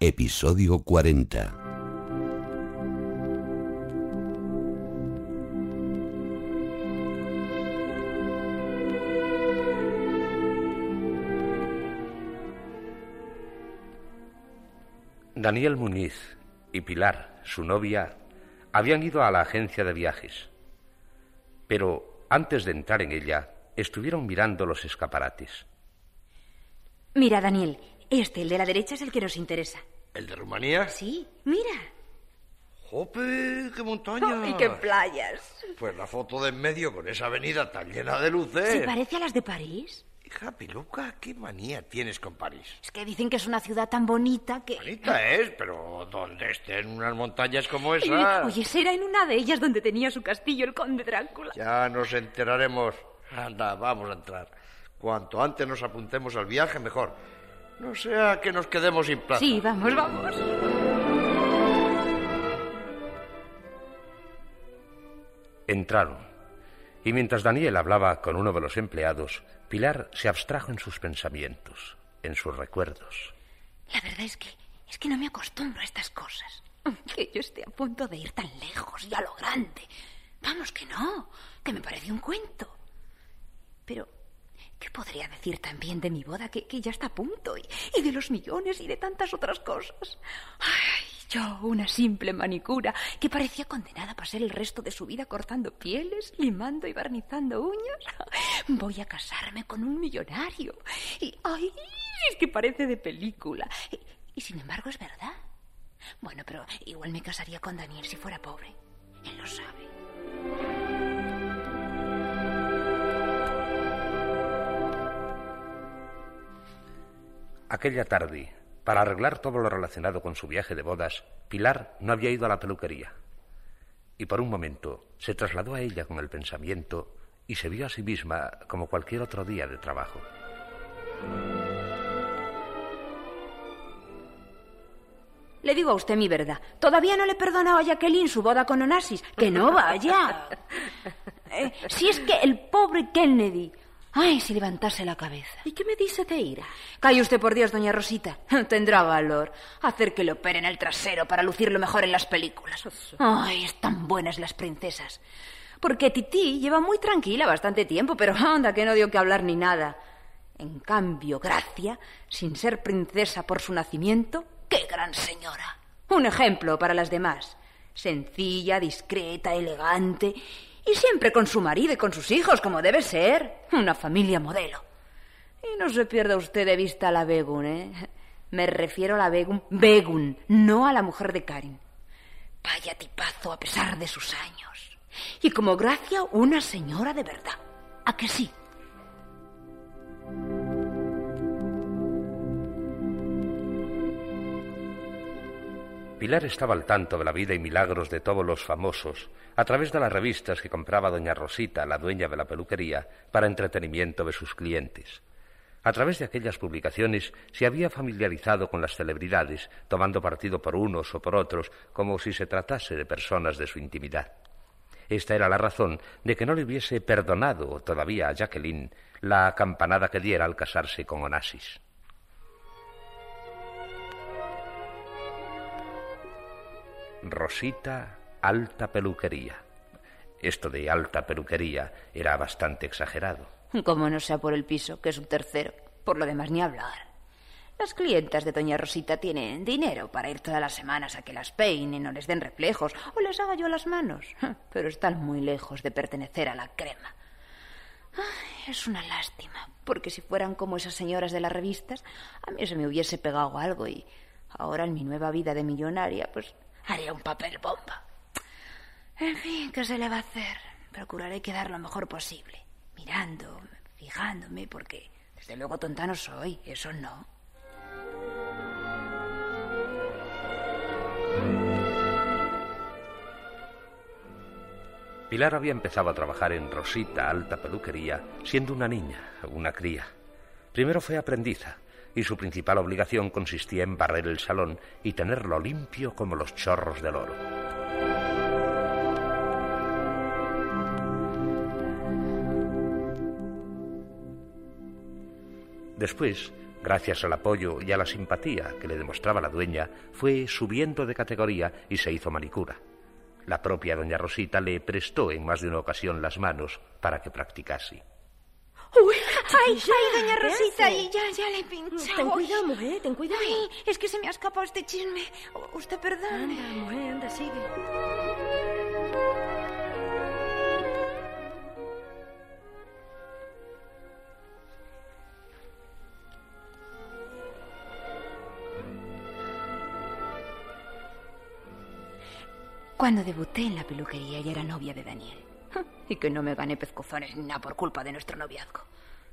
Episodio 40. Daniel Muñiz y Pilar, su novia, habían ido a la agencia de viajes. Pero antes de entrar en ella, estuvieron mirando los escaparates. Mira, Daniel, este, el de la derecha, es el que nos interesa. ¿El de Rumanía? Sí, mira. ¡Jope! ¡Qué montaña! ¡Y qué playas! Pues la foto de en medio con esa avenida tan llena de luces. ¿Se parece a las de París? Hija Piluca, ¿qué manía tienes con París? Es que dicen que es una ciudad tan bonita que... Bonita es, pero donde estén unas montañas como esas... Oye, será en una de ellas donde tenía su castillo el conde Drácula. Ya nos enteraremos. Anda, vamos a entrar. Cuanto antes nos apuntemos al viaje, mejor. No sea que nos quedemos sin plaza. Sí, vamos, vamos. Entraron. Y mientras Daniel hablaba con uno de los empleados, Pilar se abstrajo en sus pensamientos, en sus recuerdos. La verdad es que es que no me acostumbro a estas cosas. Que yo esté a punto de ir tan lejos y a lo grande. Vamos que no, que me parece un cuento. Pero, ¿qué podría decir también de mi boda que, que ya está a punto? Y, y, de los millones y de tantas otras cosas. Ay, yo, una simple manicura que parecía condenada a pasar el resto de su vida cortando pieles, limando y barnizando uñas. Voy a casarme con un millonario. Y, ay, es que parece de película. Y, y sin embargo es verdad. Bueno, pero igual me casaría con Daniel si fuera pobre. Él lo sabe. Aquella tarde, para arreglar todo lo relacionado con su viaje de bodas, Pilar no había ido a la peluquería. Y por un momento se trasladó a ella con el pensamiento y se vio a sí misma como cualquier otro día de trabajo. Le digo a usted mi verdad. Todavía no le he perdonado a Jacqueline su boda con Onassis. Que no vaya. Eh, si es que el pobre Kennedy. Ay, si levantase la cabeza. ¿Y qué me dice de ira? Calle usted por Dios, doña Rosita. Tendrá valor. Hacer que le operen el trasero para lucirlo mejor en las películas. Ay, están buenas las princesas. Porque Tití lleva muy tranquila bastante tiempo, pero anda que no dio que hablar ni nada. En cambio, Gracia, sin ser princesa por su nacimiento, ¡qué gran señora! Un ejemplo para las demás. Sencilla, discreta, elegante y siempre con su marido y con sus hijos, como debe ser. Una familia modelo. Y no se pierda usted de vista a la Begun, ¿eh? Me refiero a la Begun. Begun, no a la mujer de Karin. Vaya tipazo a pesar de sus años. Y como Gracia, una señora de verdad. ¿A que sí? Pilar estaba al tanto de la vida y milagros de todos los famosos a través de las revistas que compraba doña Rosita, la dueña de la peluquería, para entretenimiento de sus clientes. A través de aquellas publicaciones se había familiarizado con las celebridades, tomando partido por unos o por otros, como si se tratase de personas de su intimidad. Esta era la razón de que no le hubiese perdonado todavía a Jacqueline la campanada que diera al casarse con Onassis. Rosita Alta Peluquería. Esto de alta peluquería era bastante exagerado. Como no sea por el piso, que es un tercero. Por lo demás, ni hablar. Las clientas de Doña Rosita tienen dinero para ir todas las semanas a que las peinen o les den reflejos o les haga yo las manos. Pero están muy lejos de pertenecer a la crema. Es una lástima, porque si fueran como esas señoras de las revistas, a mí se me hubiese pegado algo y ahora en mi nueva vida de millonaria, pues haría un papel bomba. En fin, ¿qué se le va a hacer? Procuraré quedar lo mejor posible, mirando, fijándome, porque desde luego tonta no soy, eso no. Pilar había empezado a trabajar en Rosita, alta peluquería, siendo una niña, una cría. Primero fue aprendiza, y su principal obligación consistía en barrer el salón y tenerlo limpio como los chorros del oro. Después, gracias al apoyo y a la simpatía que le demostraba la dueña, fue subiendo de categoría y se hizo manicura. La propia doña Rosita le prestó en más de una ocasión las manos para que practicase. Uy, ay, ay, doña Rosita, y ya, ya le he pinchado. Ten cuidado, mujer, ten cuidado. Ay, es que se me ha escapado este chisme. Usted perdone. Anda, mujer, anda, sigue. Cuando debuté en la peluquería ya era novia de Daniel. Y que no me gané pezcozones ni nada por culpa de nuestro noviazgo.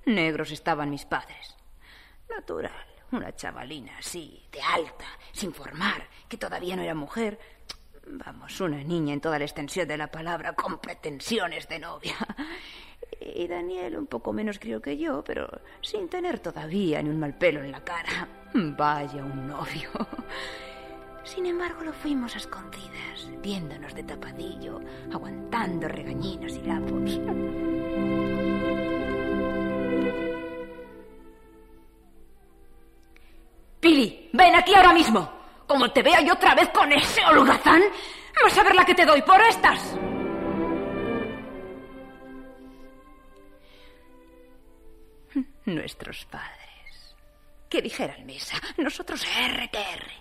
Negros estaban mis padres. Natural, una chavalina así, de alta, sin formar, que todavía no era mujer. Vamos, una niña en toda la extensión de la palabra, con pretensiones de novia. Y Daniel un poco menos creo que yo, pero sin tener todavía ni un mal pelo en la cara. Vaya un novio. Sin embargo, lo fuimos a escondidas, viéndonos de tapadillo, aguantando regañinos y lapos. Ven aquí ahora mismo. Como te vea yo otra vez con ese holgazán, vas a ver la que te doy por estas. Nuestros padres. Que dijeran misa, nosotros R que R.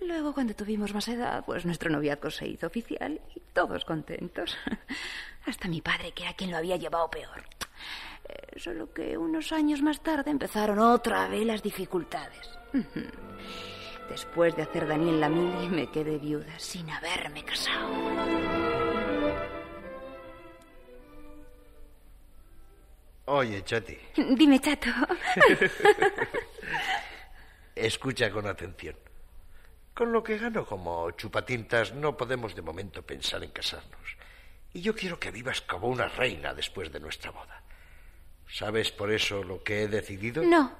Luego, cuando tuvimos más edad, pues nuestro noviazgo se hizo oficial y todos contentos. Hasta mi padre, que era quien lo había llevado peor. Eh, solo que unos años más tarde empezaron otra vez las dificultades. Después de hacer Daniel la mili, me quedé viuda sin haberme casado. Oye, Chati, Dime, chato. escucha con atención. Con lo que gano como chupatintas no podemos de momento pensar en casarnos. Y yo quiero que vivas como una reina después de nuestra boda. ¿Sabes por eso lo que he decidido? No.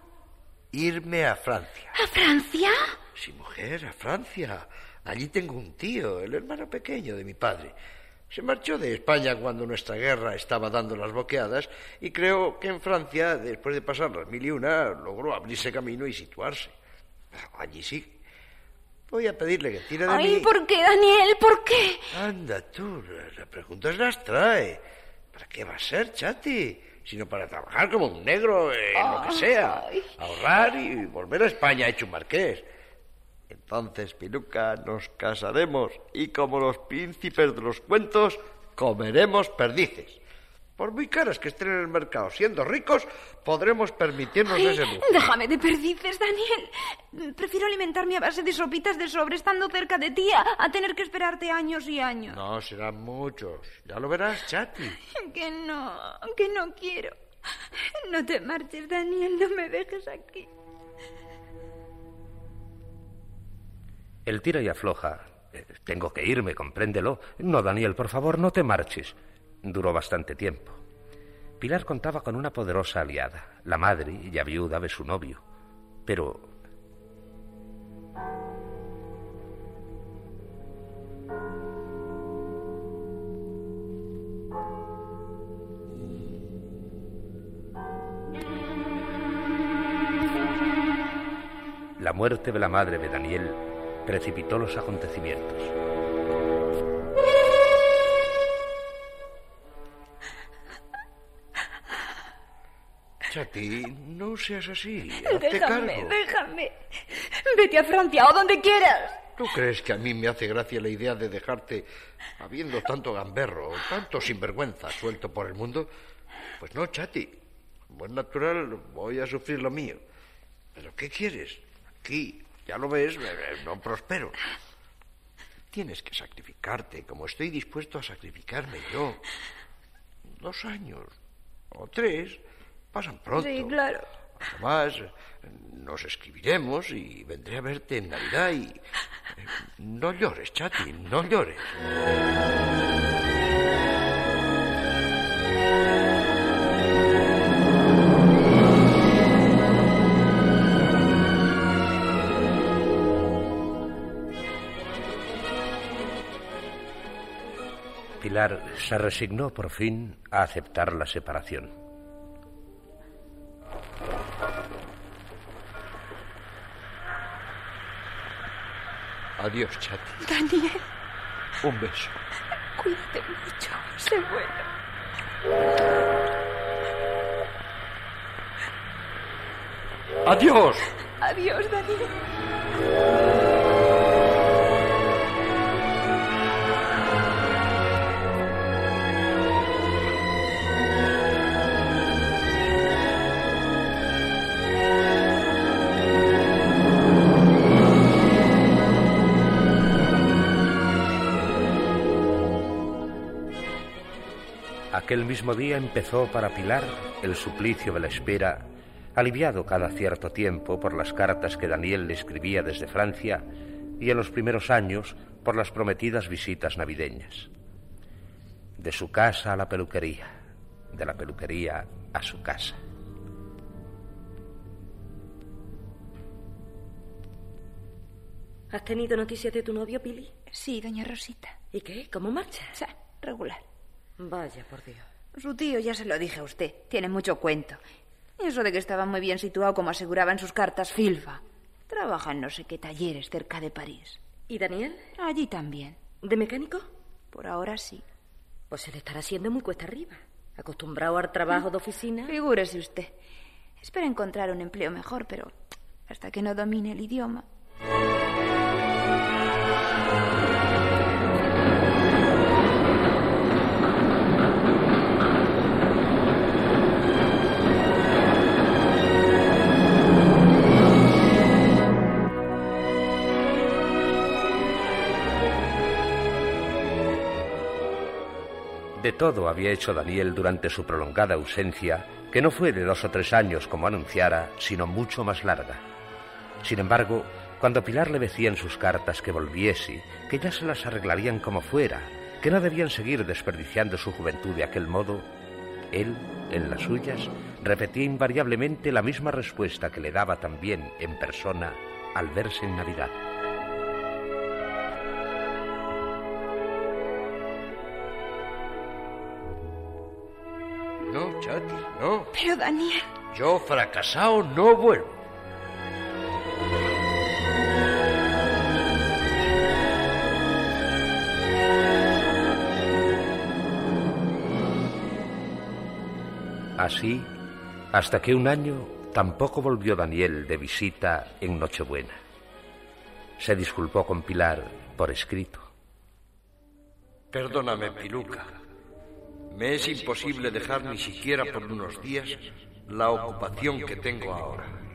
Irme a Francia. ¿A Francia? Sí, mujer, a Francia. Allí tengo un tío, el hermano pequeño de mi padre. Se marchó de España cuando nuestra guerra estaba dando las boqueadas y creo que en Francia, después de pasar las mil y una, logró abrirse camino y situarse. Allí sí. Voy a pedirle que tire de Ay, mí. ¿por qué, Daniel? ¿Por qué? Anda tú, las preguntas las trae. ¿Para qué va a ser, chati? Sino para trabajar como un negro en lo que sea. Ay. Ahorrar y volver a España hecho un marqués. Entonces, Piluca, nos casaremos y como los príncipes de los cuentos, comeremos perdices. Por muy caras que estén en el mercado, siendo ricos, podremos permitirnos Ay, ese lujo. déjame de perdices, Daniel. Prefiero alimentarme a base de sopitas de sobre estando cerca de ti a, a tener que esperarte años y años. No, serán muchos. Ya lo verás, chati. Que no, que no quiero. No te marches, Daniel, no me dejes aquí. El tira y afloja. Eh, Tengo que irme, compréndelo. No, Daniel, por favor, no te marches. Duró bastante tiempo. Pilar contaba con una poderosa aliada, la madre ya viuda de su novio. Pero la muerte de la madre de Daniel precipitó los acontecimientos. Chati, no seas así. Hazte Déjame, cargo. déjame. Vete a Francia o donde quieras. ¿Tú crees que a mí me hace gracia la idea de dejarte habiendo tanto gamberro, tanto sinvergüenza suelto por el mundo? Pues no, Chati. Es natural, voy a sufrir lo mío. ¿Pero qué quieres? Aquí, ya lo ves, eh, no prospero. Tienes que sacrificarte, como estoy dispuesto a sacrificarme yo. Dos años o tres pasan pronto. Sí, claro. Además, nos escribiremos y vendré a verte en Navidad y... Eh, no llores, Chati, no llores. Pilar se resignó por fin a aceptar la separación. Adiós, Chati. Daniel, Un beso. cuídate mucho. Sé bueno. Adiós. Adiós, Daniel. Aquel mismo día empezó para Pilar el suplicio de la espera, aliviado cada cierto tiempo por las cartas que Daniel le escribía desde Francia y en los primeros años por las prometidas visitas navideñas. De su casa a la peluquería, de la peluquería a su casa. ¿Has tenido noticias de tu novio, Pili? Sí, doña Rosita. ¿Y qué? ¿Cómo marcha? O sea, regular. Vaya, por Dios. Su tío ya se lo dije a usted. Tiene mucho cuento. Eso de que estaba muy bien situado, como aseguraba en sus cartas Filfa. Trabaja en no sé qué talleres cerca de París. ¿Y Daniel? Allí también. ¿De mecánico? Por ahora sí. Pues se le estará haciendo muy cuesta arriba. Acostumbrado al trabajo de oficina. Figúrese usted. Espera encontrar un empleo mejor, pero hasta que no domine el idioma. De todo había hecho Daniel durante su prolongada ausencia, que no fue de dos o tres años como anunciara, sino mucho más larga. Sin embargo, cuando Pilar le decía en sus cartas que volviese, que ya se las arreglarían como fuera, que no debían seguir desperdiciando su juventud de aquel modo, él, en las suyas, repetía invariablemente la misma respuesta que le daba también en persona al verse en Navidad. No, Chati, no. Pero Daniel, Yo fracasado no vuelvo. Así, hasta que un año tampoco volvió Daniel de visita en Nochebuena. Se disculpó con Pilar por escrito. Perdóname, Piluca. Me es imposible dejar ni siquiera por unos días la ocupación que tengo ahora.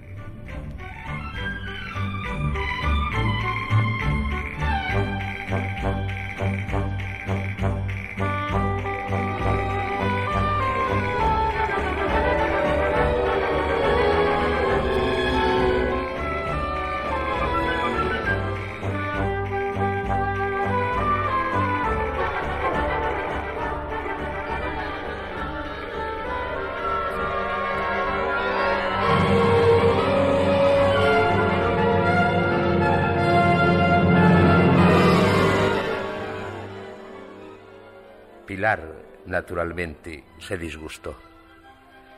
Naturalmente, se disgustó.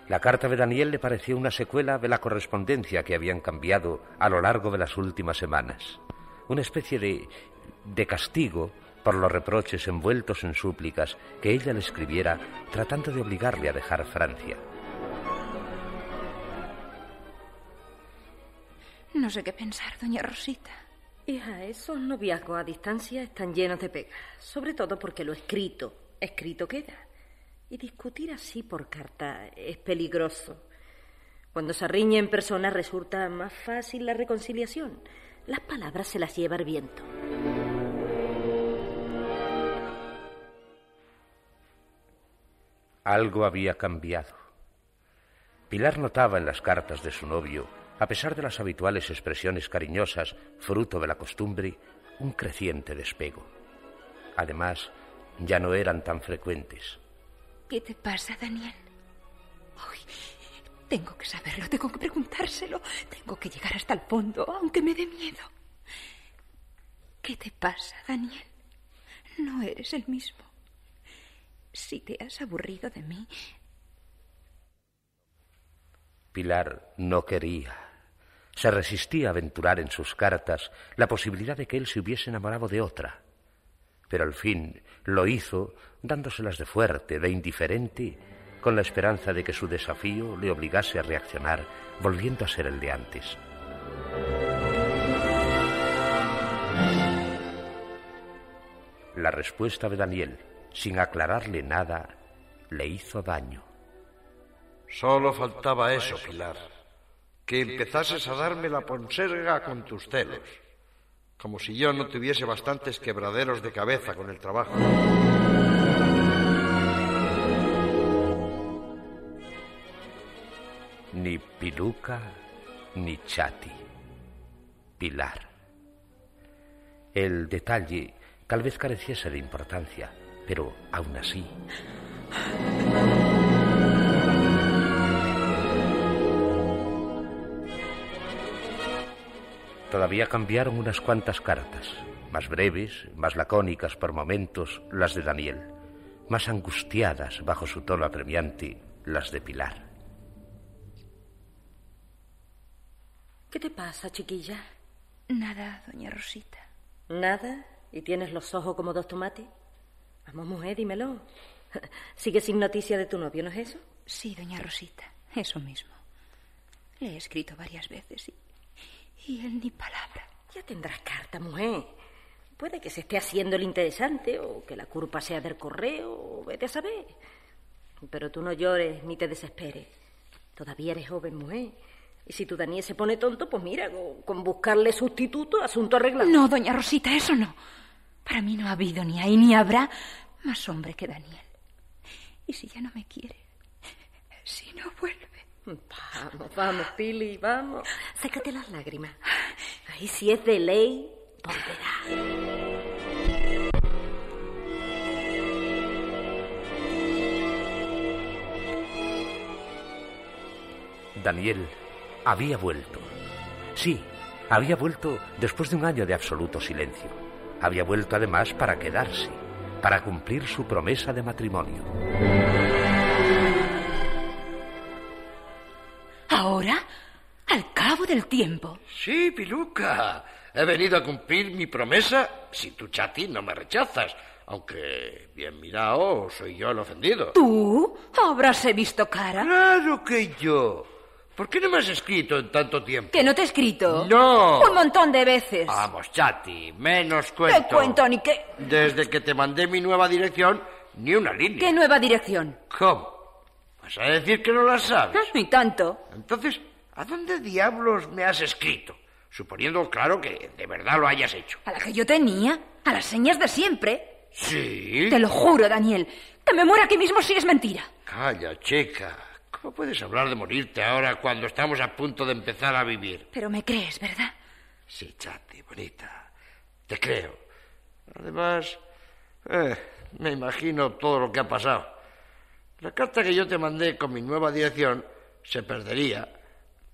La carta de Daniel le pareció una secuela de la correspondencia que habían cambiado a lo largo de las últimas semanas. Una especie de, de castigo por los reproches envueltos en súplicas que ella le escribiera tratando de obligarle a dejar Francia. no sé qué pensar, doña Rosita. Hija, esos noviazgos a distancia están llenos de pegas. Sobre todo porque lo escrito, escrito queda. Y discutir así por carta es peligroso. Cuando se riñe en persona resulta más fácil la reconciliación. Las palabras se las lleva el viento. Algo había cambiado. Pilar notaba en las cartas de su novio, a pesar de las habituales expresiones cariñosas, fruto de la costumbre, un creciente despego. Además, ya no eran tan frecuentes. ¿Qué te pasa, Daniel? Uy, tengo que saberlo, tengo que preguntárselo, tengo que llegar hasta el fondo, aunque me dé miedo. ¿Qué te pasa, Daniel? No eres el mismo. Si te has aburrido de mí. Pilar no quería. Se resistía a aventurar en sus cartas la posibilidad de que él se hubiese enamorado de otra. Pero al fin lo hizo dándoselas de fuerte, de indiferente, con la esperanza de que su desafío le obligase a reaccionar, volviendo a ser el de antes. La respuesta de Daniel, sin aclararle nada, le hizo daño. Solo faltaba eso, Pilar. Que empezases a darme la ponserga con tus celos. Como si yo no tuviese bastantes quebraderos de cabeza con el trabajo. Ni Piluca ni Chati. Pilar. El detalle tal vez careciese de importancia, pero aún así. Todavía cambiaron unas cuantas cartas, más breves, más lacónicas por momentos, las de Daniel, más angustiadas bajo su tono apremiante, las de Pilar. ¿Qué te pasa, chiquilla? Nada, doña Rosita. ¿Nada? ¿Y tienes los ojos como dos tomates? Vamos, mujer, dímelo. ¿Sigue sin noticia de tu novio, no es eso? Sí, doña Rosita, eso mismo. Le he escrito varias veces y, y él ni palabra. Ya tendrás carta, mujer. Puede que se esté haciendo el interesante o que la culpa sea del correo, o vete a saber. Pero tú no llores ni te desesperes. Todavía eres joven, mujer. Y si tu Daniel se pone tonto, pues mira, con, buscarle sustituto, asunto arreglado. No, doña Rosita, eso no. Para mí no ha habido ni hay ni habrá más hombre que Daniel. Y si ya no me quiere, si no vuelve. Vamos, vamos, Pili, vamos. Sácate las lágrimas. Ahí si es de ley, volverá. Daniel había vuelto. Sí, había vuelto después de un año de absoluto silencio. Había vuelto además para quedarse, para cumplir su promesa de matrimonio. Ahora, al cabo del tiempo. Sí, Piluca. He venido a cumplir mi promesa si tu chati no me rechazas. Aunque, bien mirado, soy yo el ofendido. ¿Tú? ¿Habrás visto cara? Claro que yo. ¿Por qué no me has escrito en tanto tiempo? ¿Que no te he escrito? No. Un montón de veces. Vamos, chati, menos cuento. ¿Qué cuento ni qué? Desde que te mandé mi nueva dirección, ni una línea. ¿Qué nueva dirección? ¿Cómo? ¿Vas a decir que no la sabes? Ni tanto. Entonces, ¿a dónde diablos me has escrito? Suponiendo, claro, que de verdad lo hayas hecho. A la que yo tenía, a las señas de siempre. Sí. Te lo juro, Daniel. Que me muera aquí mismo si es mentira. Calla, chica. ¿Cómo puedes hablar de morirte ahora cuando estamos a punto de empezar a vivir? Pero me crees, ¿verdad? Sí, chati, bonita. Te creo. Además, eh, me imagino todo lo que ha pasado. La carta que yo te mandé con mi nueva dirección se perdería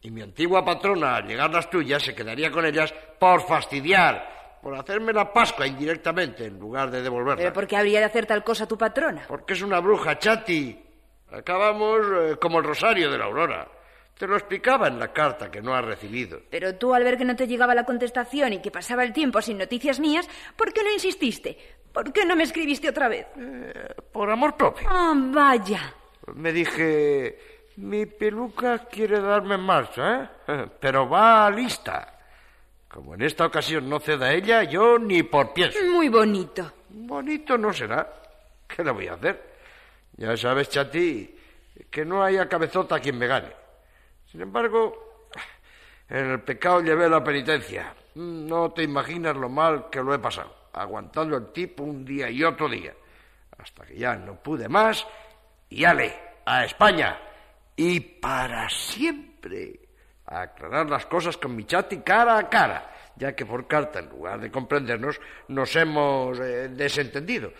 y mi antigua patrona, al llegar las tuyas, se quedaría con ellas por fastidiar, por hacerme la Pascua indirectamente en lugar de devolverla. ¿Pero por qué habría de hacer tal cosa tu patrona? Porque es una bruja, chati. Acabamos eh, como el rosario de la aurora. Te lo explicaba en la carta que no has recibido. Pero tú, al ver que no te llegaba la contestación y que pasaba el tiempo sin noticias mías, ¿por qué no insististe? ¿Por qué no me escribiste otra vez? Eh, por amor propio. Ah, vaya. Me dije, mi peluca quiere darme marcha, ¿eh? Pero va lista. Como en esta ocasión no ceda ella, yo ni por pienso. Muy bonito. Bonito no será. ¿Qué le voy a hacer? Ya sabes, Chati, que no haya cabezota quien me gane. Sin embargo, en el pecado llevé la penitencia. No te imaginas lo mal que lo he pasado, aguantando el tipo un día y otro día, hasta que ya no pude más y ale, a España, y para siempre, a aclarar las cosas con mi chati cara a cara, ya que por carta, en lugar de comprendernos, nos hemos eh, desentendido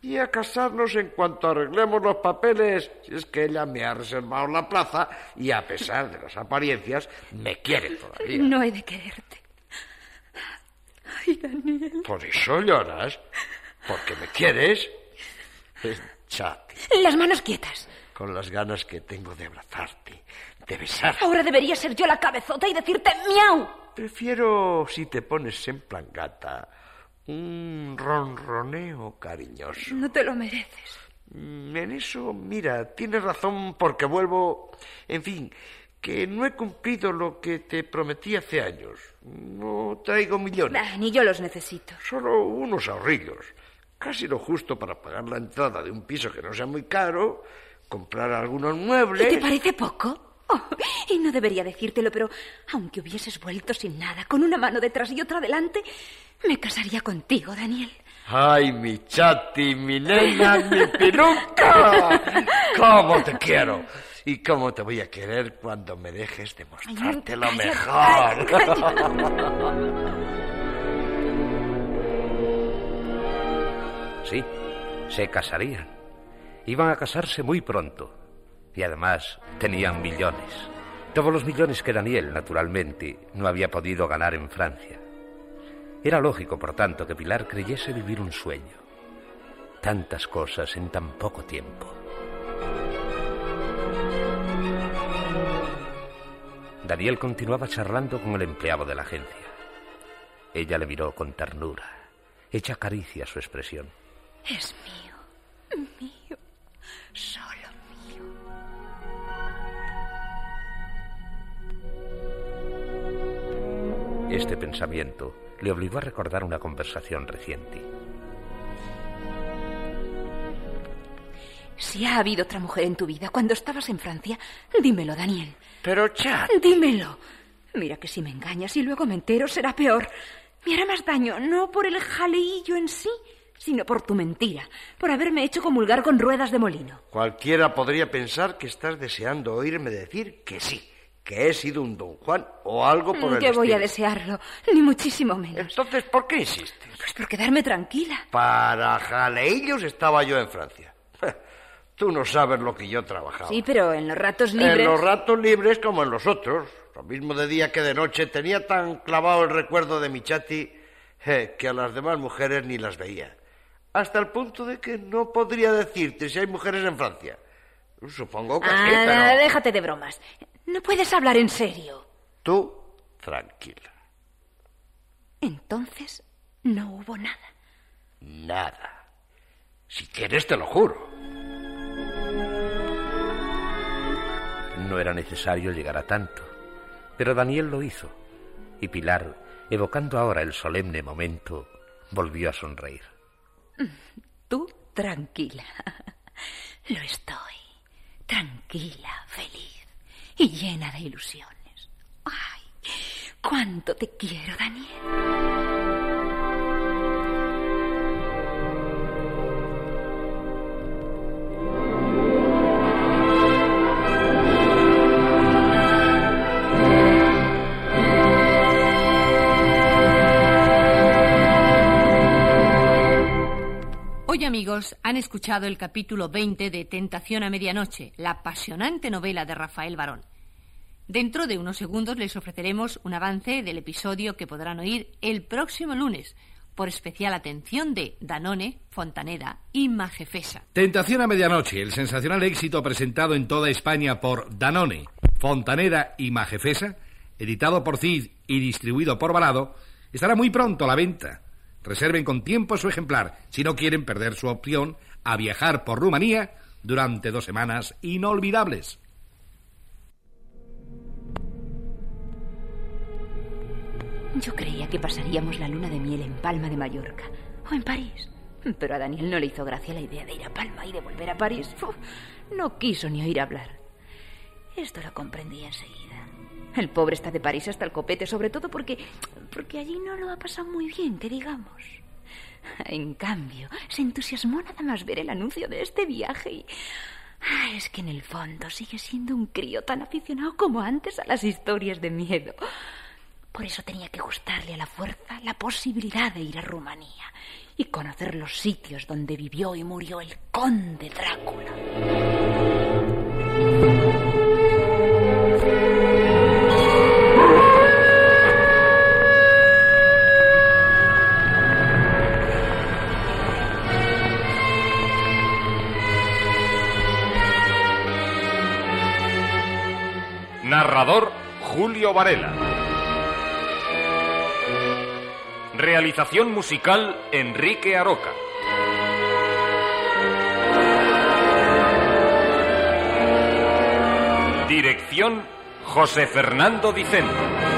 y a casarnos en cuanto arreglemos los papeles, si es que ella me ha reservado la plaza y a pesar de las apariencias, me quiere todavía. No he de quererte. Ay, Daniel. Por eso lloras, porque me quieres. Chati. Las manos quietas. Con las ganas que tengo de abrazarte, de besar. Ahora debería ser yo la cabezota y decirte miau. Prefiero, si te pones en plan gata, un ronroneo cariñoso. No te lo mereces. Mm, En eso, mira, tienes razón porque vuelvo... En fin, que no he cumplido lo que te prometí hace años. No traigo millones, Bah, ni yo los necesito. solo unos ahorrillos. Casi lo justo para pagar la entrada de un piso que no sea muy caro, comprar algunos ¿Y muebles... te parece poco? Oh, y no debería decírtelo, pero aunque hubieses vuelto sin nada, con una mano detrás y otra delante, me casaría contigo, Daniel. ¡Ay, mi chati, mi nena, mi piluca! ¿Cómo te quiero? ¿Y cómo te voy a querer cuando me dejes demostrarte lo Calla, mejor? Sí, se casarían. Iban a casarse muy pronto. Y además tenían millones. Todos los millones que Daniel, naturalmente, no había podido ganar en Francia. Era lógico, por tanto, que Pilar creyese vivir un sueño. Tantas cosas en tan poco tiempo. Daniel continuaba charlando con el empleado de la agencia. Ella le miró con ternura, hecha caricia a su expresión. Es mío, mío, solo Este pensamiento le obligó a recordar una conversación reciente. Si ha habido otra mujer en tu vida cuando estabas en Francia, dímelo, Daniel. Pero, chat, Dímelo. Mira que si me engañas y luego me entero será peor. Me hará más daño, no por el jaleillo en sí, sino por tu mentira, por haberme hecho comulgar con ruedas de molino. cualquiera podría pensar que estás deseando oírme decir que sí, que he sido un don Juan o algo por el que voy a estilo. desearlo, ni muchísimo menos. Entonces, ¿por qué insistes? Pues por quedarme tranquila. Para jaleillos estaba yo en Francia. Tú no sabes lo que yo trabajaba. Sí, pero en los ratos libres. En los ratos libres como en los otros. Lo mismo de día que de noche. Tenía tan clavado el recuerdo de mi chati eh, que a las demás mujeres ni las veía. Hasta el punto de que no podría decirte si hay mujeres en Francia. Supongo que sí, pero... déjate de bromas. No puedes hablar en serio. Tú, tranquila. Entonces, no hubo nada. Nada. Si quieres, te lo juro. No era necesario llegar a tanto, pero Daniel lo hizo, y Pilar, evocando ahora el solemne momento, volvió a sonreír. Tú, tranquila. Lo estoy. Tranquila, feliz y llena de ilusiones. Ay, cuánto te quiero, Daniel. Amigos han escuchado el capítulo 20 de Tentación a Medianoche, la apasionante novela de Rafael Barón. Dentro de unos segundos les ofreceremos un avance del episodio que podrán oír el próximo lunes, por especial atención de Danone, Fontaneda y Majefesa. Tentación a medianoche, el sensacional éxito presentado en toda España por Danone, Fontaneda y Majefesa, editado por Cid y distribuido por Balado, estará muy pronto a la venta. Reserven con tiempo su ejemplar si no quieren perder su opción a viajar por Rumanía durante dos semanas inolvidables. Yo creía que pasaríamos la luna de miel en Palma de Mallorca o en París. Pero a Daniel no le hizo gracia la idea de ir a Palma y de volver a París. No quiso ni oír hablar. Esto lo comprendí enseguida. El pobre está de París hasta el copete, sobre todo porque, porque allí no lo ha pasado muy bien, que digamos. En cambio, se entusiasmó nada más ver el anuncio de este viaje y... Ah, es que en el fondo sigue siendo un crío tan aficionado como antes a las historias de miedo. Por eso tenía que gustarle a la fuerza la posibilidad de ir a Rumanía y conocer los sitios donde vivió y murió el conde Drácula. Emilio Varela. Realización musical Enrique Aroca. Dirección José Fernando Dicente.